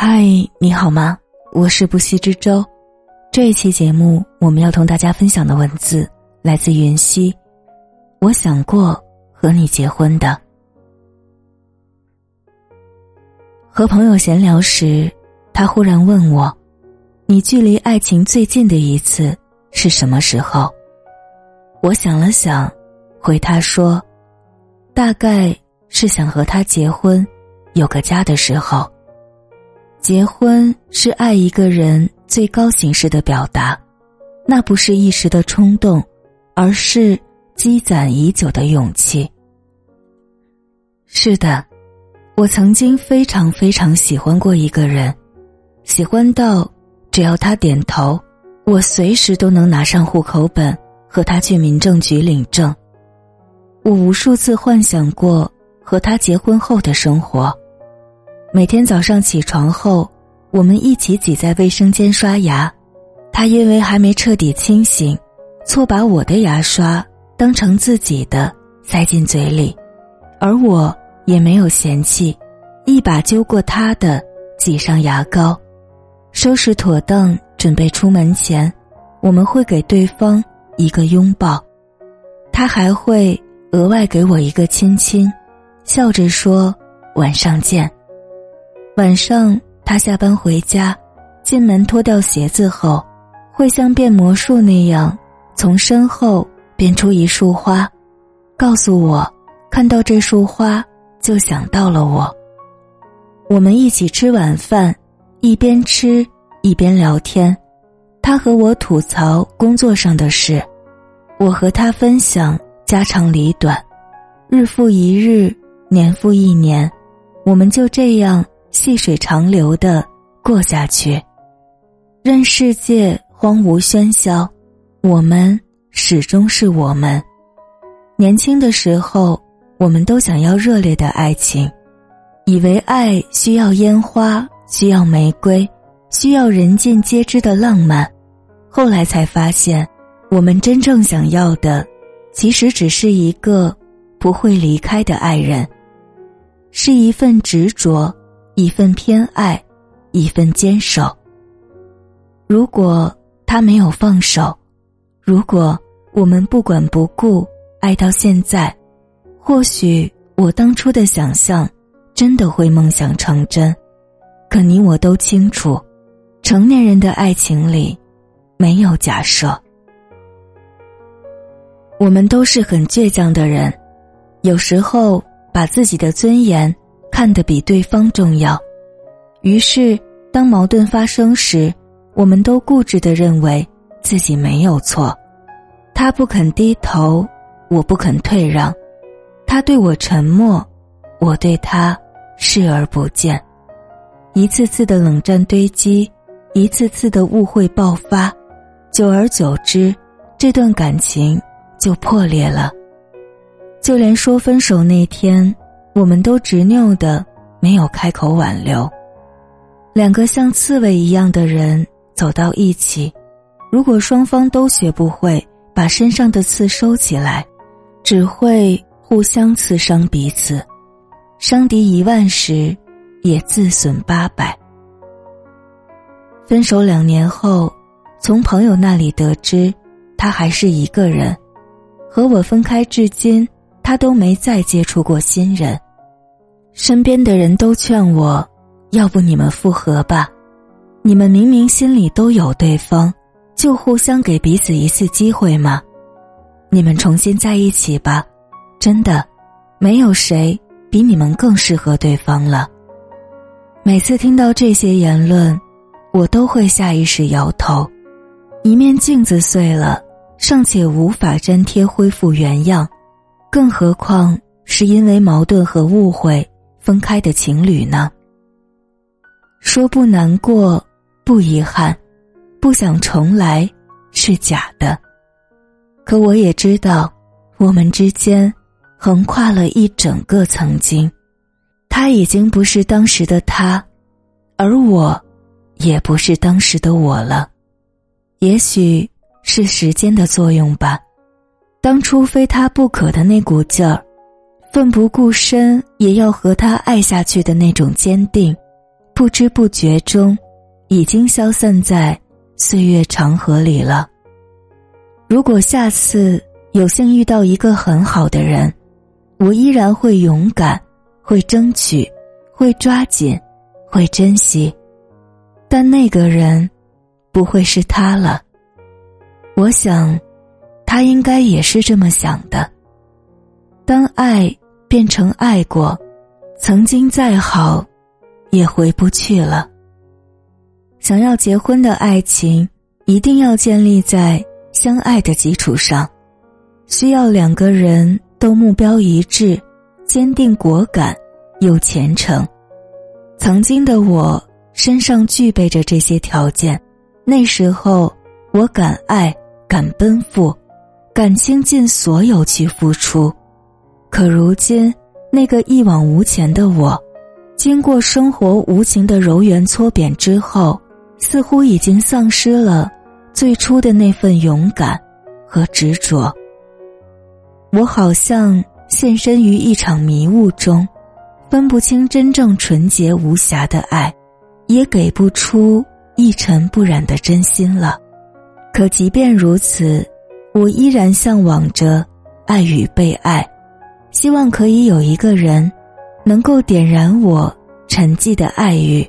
嗨，你好吗？我是不息之舟。这一期节目，我们要同大家分享的文字来自云溪。我想过和你结婚的。和朋友闲聊时，他忽然问我：“你距离爱情最近的一次是什么时候？”我想了想，回他说：“大概是想和他结婚，有个家的时候。结婚是爱一个人最高形式的表达，那不是一时的冲动，而是积攒已久的勇气。”是的，我曾经非常非常喜欢过一个人，喜欢到只要他点头，我随时都能拿上户口本。和他去民政局领证，我无数次幻想过和他结婚后的生活。每天早上起床后，我们一起挤在卫生间刷牙。他因为还没彻底清醒，错把我的牙刷当成自己的塞进嘴里，而我也没有嫌弃，一把揪过他的，挤上牙膏，收拾妥当，准备出门前，我们会给对方。一个拥抱，他还会额外给我一个亲亲，笑着说：“晚上见。”晚上他下班回家，进门脱掉鞋子后，会像变魔术那样从身后变出一束花，告诉我看到这束花就想到了我。我们一起吃晚饭，一边吃一边聊天。他和我吐槽工作上的事，我和他分享家长里短，日复一日，年复一年，我们就这样细水长流的过下去，任世界荒芜喧嚣，我们始终是我们。年轻的时候，我们都想要热烈的爱情，以为爱需要烟花，需要玫瑰，需要人尽皆知的浪漫。后来才发现，我们真正想要的，其实只是一个不会离开的爱人，是一份执着，一份偏爱，一份坚守。如果他没有放手，如果我们不管不顾爱到现在，或许我当初的想象真的会梦想成真。可你我都清楚，成年人的爱情里。没有假设，我们都是很倔强的人，有时候把自己的尊严看得比对方重要，于是当矛盾发生时，我们都固执的认为自己没有错，他不肯低头，我不肯退让，他对我沉默，我对他视而不见，一次次的冷战堆积，一次次的误会爆发。久而久之，这段感情就破裂了。就连说分手那天，我们都执拗的没有开口挽留。两个像刺猬一样的人走到一起，如果双方都学不会把身上的刺收起来，只会互相刺伤彼此，伤敌一万时，也自损八百。分手两年后。从朋友那里得知，他还是一个人，和我分开至今，他都没再接触过新人。身边的人都劝我，要不你们复合吧，你们明明心里都有对方，就互相给彼此一次机会嘛，你们重新在一起吧，真的，没有谁比你们更适合对方了。每次听到这些言论，我都会下意识摇头。一面镜子碎了，尚且无法粘贴恢复原样，更何况是因为矛盾和误会分开的情侣呢？说不难过，不遗憾，不想重来，是假的。可我也知道，我们之间横跨了一整个曾经，他已经不是当时的他，而我，也不是当时的我了。也许是时间的作用吧，当初非他不可的那股劲儿，奋不顾身也要和他爱下去的那种坚定，不知不觉中，已经消散在岁月长河里了。如果下次有幸遇到一个很好的人，我依然会勇敢，会争取，会抓紧，会珍惜。但那个人，不会是他了。我想，他应该也是这么想的。当爱变成爱过，曾经再好，也回不去了。想要结婚的爱情，一定要建立在相爱的基础上，需要两个人都目标一致，坚定果敢，又虔诚。曾经的我。身上具备着这些条件，那时候我敢爱，敢奔赴，敢倾尽所有去付出。可如今，那个一往无前的我，经过生活无情的揉圆搓扁之后，似乎已经丧失了最初的那份勇敢和执着。我好像现身于一场迷雾中，分不清真正纯洁无瑕的爱。也给不出一尘不染的真心了，可即便如此，我依然向往着爱与被爱，希望可以有一个人，能够点燃我沉寂的爱欲，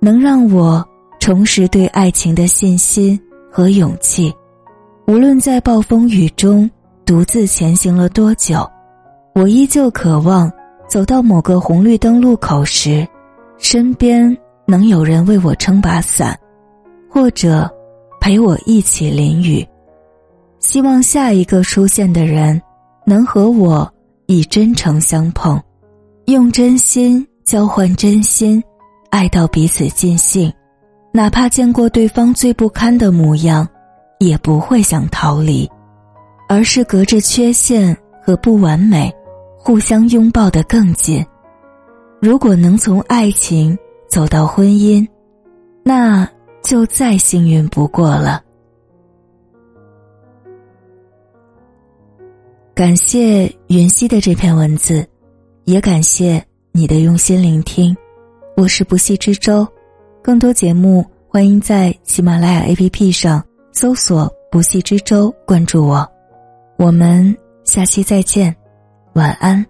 能让我重拾对爱情的信心和勇气。无论在暴风雨中独自前行了多久，我依旧渴望走到某个红绿灯路口时，身边。能有人为我撑把伞，或者陪我一起淋雨。希望下一个出现的人，能和我以真诚相碰，用真心交换真心，爱到彼此尽兴。哪怕见过对方最不堪的模样，也不会想逃离，而是隔着缺陷和不完美，互相拥抱得更紧。如果能从爱情。走到婚姻，那就再幸运不过了。感谢云溪的这篇文字，也感谢你的用心聆听。我是不息之舟，更多节目欢迎在喜马拉雅 APP 上搜索“不息之舟”，关注我。我们下期再见，晚安。